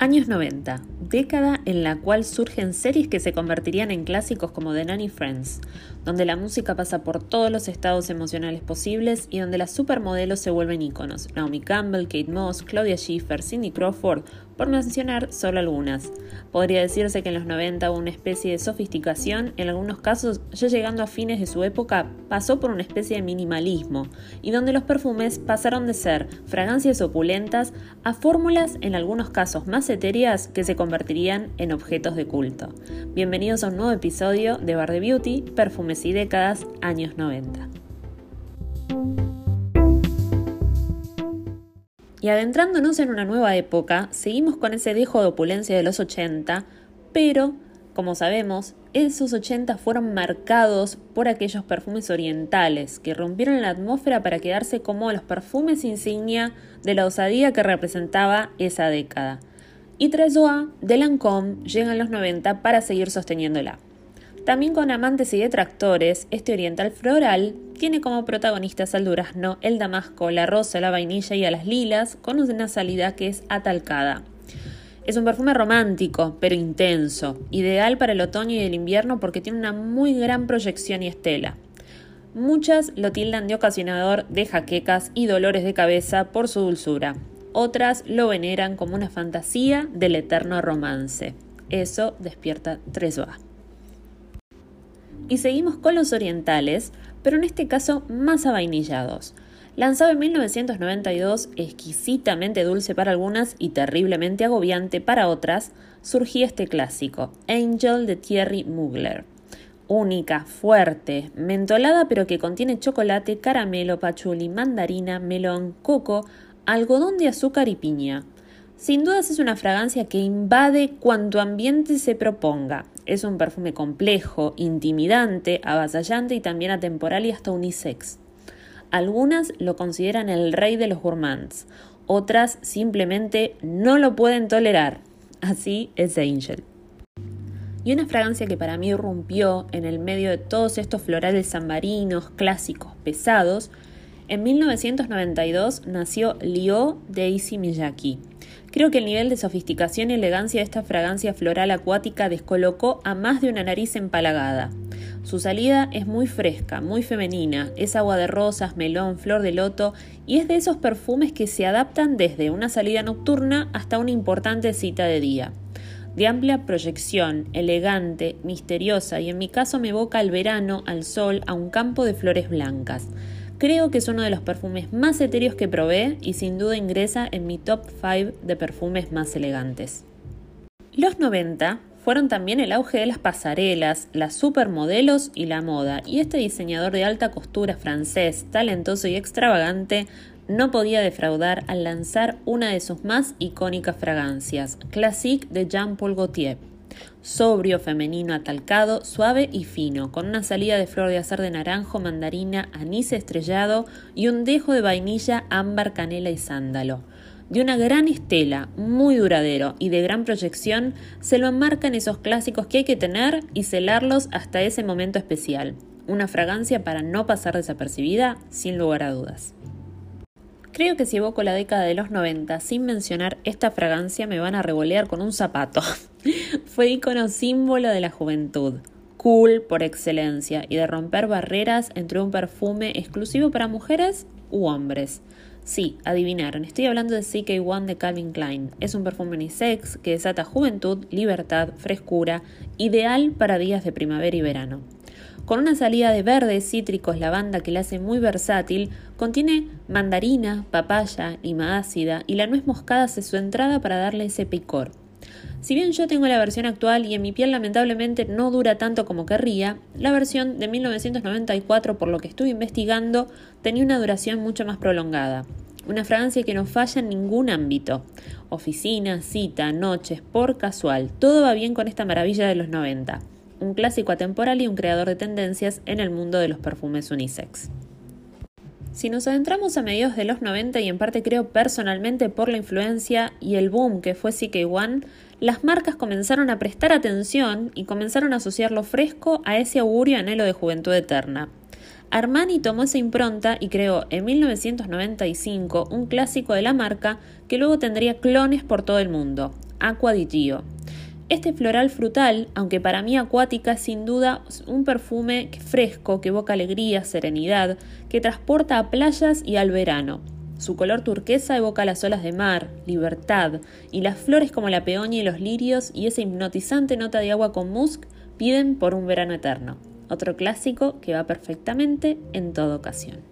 Años 90, década en la cual surgen series que se convertirían en clásicos como The Nanny Friends, donde la música pasa por todos los estados emocionales posibles y donde las supermodelos se vuelven íconos. Naomi Campbell, Kate Moss, Claudia Schiffer, Cindy Crawford, por mencionar solo algunas. Podría decirse que en los 90 hubo una especie de sofisticación, en algunos casos ya llegando a fines de su época pasó por una especie de minimalismo, y donde los perfumes pasaron de ser fragancias opulentas a fórmulas en algunos casos más etéreas que se convertirían en objetos de culto. Bienvenidos a un nuevo episodio de Bar de Beauty, Y Décadas, años 90. Y adentrándonos en una nueva época, seguimos con ese dejo de opulencia de los 80, pero, como sabemos, esos 80 fueron marcados por aquellos perfumes orientales que rompieron la atmósfera para quedarse como los perfumes insignia de la osadía que representaba esa década. Y Trezoa de Lancôme llegan los 90 para seguir sosteniéndola. También con amantes y detractores, este oriental floral tiene como protagonistas al durazno, el damasco, la rosa, la vainilla y a las lilas, con una salida que es atalcada. Es un perfume romántico, pero intenso, ideal para el otoño y el invierno porque tiene una muy gran proyección y estela. Muchas lo tildan de ocasionador de jaquecas y dolores de cabeza por su dulzura. Otras lo veneran como una fantasía del eterno romance. Eso despierta Tresua. Y seguimos con los orientales, pero en este caso más avainillados. Lanzado en 1992, exquisitamente dulce para algunas y terriblemente agobiante para otras, surgía este clásico, Angel de Thierry Mugler. Única, fuerte, mentolada pero que contiene chocolate, caramelo, pachuli, mandarina, melón, coco, algodón de azúcar y piña. Sin dudas es una fragancia que invade cuanto ambiente se proponga. Es un perfume complejo, intimidante, avasallante y también atemporal y hasta unisex. Algunas lo consideran el rey de los gourmands, otras simplemente no lo pueden tolerar. Así es Angel. Y una fragancia que para mí irrumpió en el medio de todos estos florales zambarinos, clásicos, pesados, en 1992 nació Lio Daisy Miyaki, Creo que el nivel de sofisticación y elegancia de esta fragancia floral acuática descolocó a más de una nariz empalagada. Su salida es muy fresca, muy femenina, es agua de rosas, melón, flor de loto y es de esos perfumes que se adaptan desde una salida nocturna hasta una importante cita de día. De amplia proyección, elegante, misteriosa y en mi caso me evoca al verano, al sol, a un campo de flores blancas. Creo que es uno de los perfumes más etéreos que probé y sin duda ingresa en mi top 5 de perfumes más elegantes. Los 90 fueron también el auge de las pasarelas, las supermodelos y la moda, y este diseñador de alta costura francés, talentoso y extravagante, no podía defraudar al lanzar una de sus más icónicas fragancias, Classique de Jean-Paul Gaultier sobrio, femenino, atalcado, suave y fino, con una salida de flor de azar de naranjo, mandarina, anís estrellado y un dejo de vainilla, ámbar, canela y sándalo. De una gran estela, muy duradero y de gran proyección, se lo enmarcan esos clásicos que hay que tener y celarlos hasta ese momento especial. Una fragancia para no pasar desapercibida, sin lugar a dudas. Creo que si evoco la década de los 90 sin mencionar esta fragancia me van a revolear con un zapato. Fue icono símbolo de la juventud, cool por excelencia y de romper barreras entre un perfume exclusivo para mujeres u hombres. Sí, adivinaron, estoy hablando de CK1 de Calvin Klein. Es un perfume unisex que desata juventud, libertad, frescura, ideal para días de primavera y verano. Con una salida de verdes, cítricos, lavanda que la hace muy versátil, contiene mandarina, papaya, lima ácida y la nuez moscada hace su entrada para darle ese picor. Si bien yo tengo la versión actual y en mi piel lamentablemente no dura tanto como querría, la versión de 1994, por lo que estuve investigando, tenía una duración mucho más prolongada. Una fragancia que no falla en ningún ámbito. Oficina, cita, noches, por casual. Todo va bien con esta maravilla de los 90. Un clásico atemporal y un creador de tendencias en el mundo de los perfumes unisex. Si nos adentramos a mediados de los 90 y en parte creo personalmente por la influencia y el boom que fue CK1, las marcas comenzaron a prestar atención y comenzaron a asociar lo fresco a ese augurio anhelo de juventud eterna. Armani tomó esa impronta y creó en 1995 un clásico de la marca que luego tendría clones por todo el mundo, Aqua di Gio. Este floral frutal, aunque para mí acuática, es sin duda un perfume fresco que evoca alegría, serenidad, que transporta a playas y al verano. Su color turquesa evoca las olas de mar, libertad, y las flores como la peonia y los lirios y esa hipnotizante nota de agua con musk piden por un verano eterno. Otro clásico que va perfectamente en toda ocasión.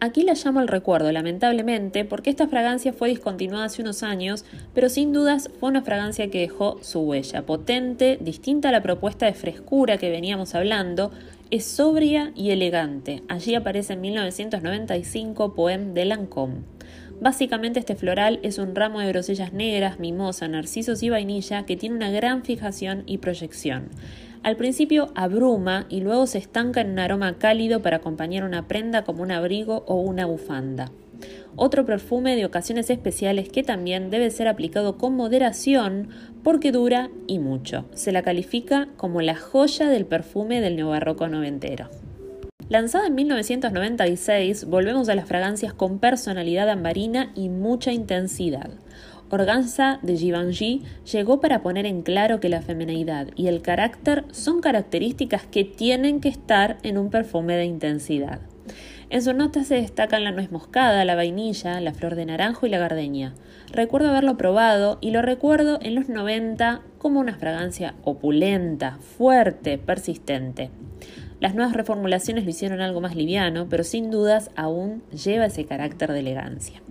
Aquí la llamo al recuerdo, lamentablemente, porque esta fragancia fue discontinuada hace unos años, pero sin dudas fue una fragancia que dejó su huella, potente, distinta a la propuesta de frescura que veníamos hablando, es sobria y elegante. Allí aparece en 1995 Poem de Lancôme. Básicamente este floral es un ramo de grosellas negras, mimosa, narcisos y vainilla que tiene una gran fijación y proyección. Al principio abruma y luego se estanca en un aroma cálido para acompañar una prenda como un abrigo o una bufanda. Otro perfume de ocasiones especiales que también debe ser aplicado con moderación porque dura y mucho. Se la califica como la joya del perfume del neobarroco noventero. Lanzada en 1996, volvemos a las fragancias con personalidad ambarina y mucha intensidad. Organza de Givenchy llegó para poner en claro que la femineidad y el carácter son características que tienen que estar en un perfume de intensidad. En sus notas se destacan la nuez moscada, la vainilla, la flor de naranjo y la gardenia. Recuerdo haberlo probado y lo recuerdo en los 90 como una fragancia opulenta, fuerte, persistente. Las nuevas reformulaciones lo hicieron algo más liviano, pero sin dudas aún lleva ese carácter de elegancia.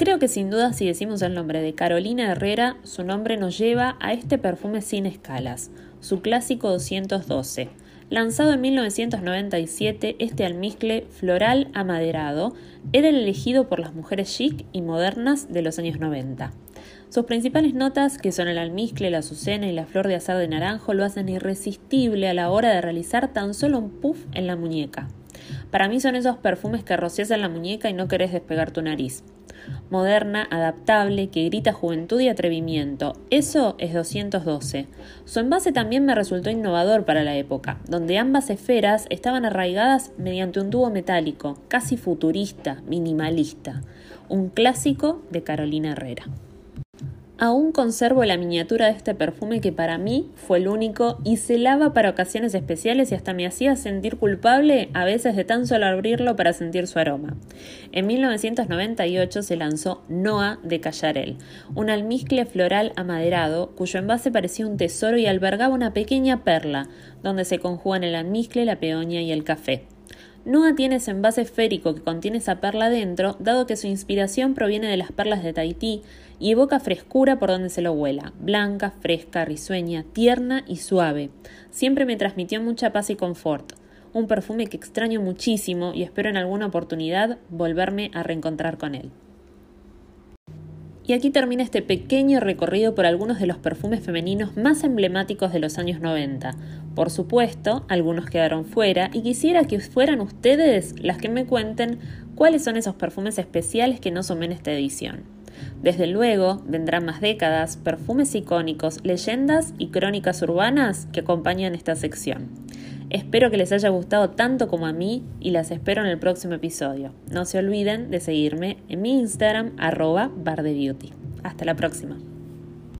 Creo que sin duda si decimos el nombre de Carolina Herrera, su nombre nos lleva a este perfume sin escalas, su clásico 212. Lanzado en 1997, este almizcle floral amaderado era el elegido por las mujeres chic y modernas de los años 90. Sus principales notas, que son el almizcle, la azucena y la flor de azar de naranjo, lo hacen irresistible a la hora de realizar tan solo un puff en la muñeca. Para mí son esos perfumes que rocias en la muñeca y no querés despegar tu nariz moderna, adaptable, que grita juventud y atrevimiento. Eso es 212. Su envase también me resultó innovador para la época, donde ambas esferas estaban arraigadas mediante un tubo metálico, casi futurista, minimalista. Un clásico de Carolina Herrera. Aún conservo la miniatura de este perfume que para mí fue el único y se lava para ocasiones especiales y hasta me hacía sentir culpable a veces de tan solo abrirlo para sentir su aroma. En 1998 se lanzó Noah de Callarel, un almizcle floral amaderado cuyo envase parecía un tesoro y albergaba una pequeña perla, donde se conjugan el almizcle, la peonia y el café. Noah tiene ese envase esférico que contiene esa perla dentro, dado que su inspiración proviene de las perlas de Tahití y evoca frescura por donde se lo huela, blanca, fresca, risueña, tierna y suave. Siempre me transmitió mucha paz y confort. Un perfume que extraño muchísimo y espero en alguna oportunidad volverme a reencontrar con él. Y aquí termina este pequeño recorrido por algunos de los perfumes femeninos más emblemáticos de los años 90. Por supuesto, algunos quedaron fuera y quisiera que fueran ustedes las que me cuenten cuáles son esos perfumes especiales que no sumen esta edición. Desde luego, vendrán más décadas, perfumes icónicos, leyendas y crónicas urbanas que acompañan esta sección. Espero que les haya gustado tanto como a mí y las espero en el próximo episodio. No se olviden de seguirme en mi Instagram arroba bardebeauty. Hasta la próxima.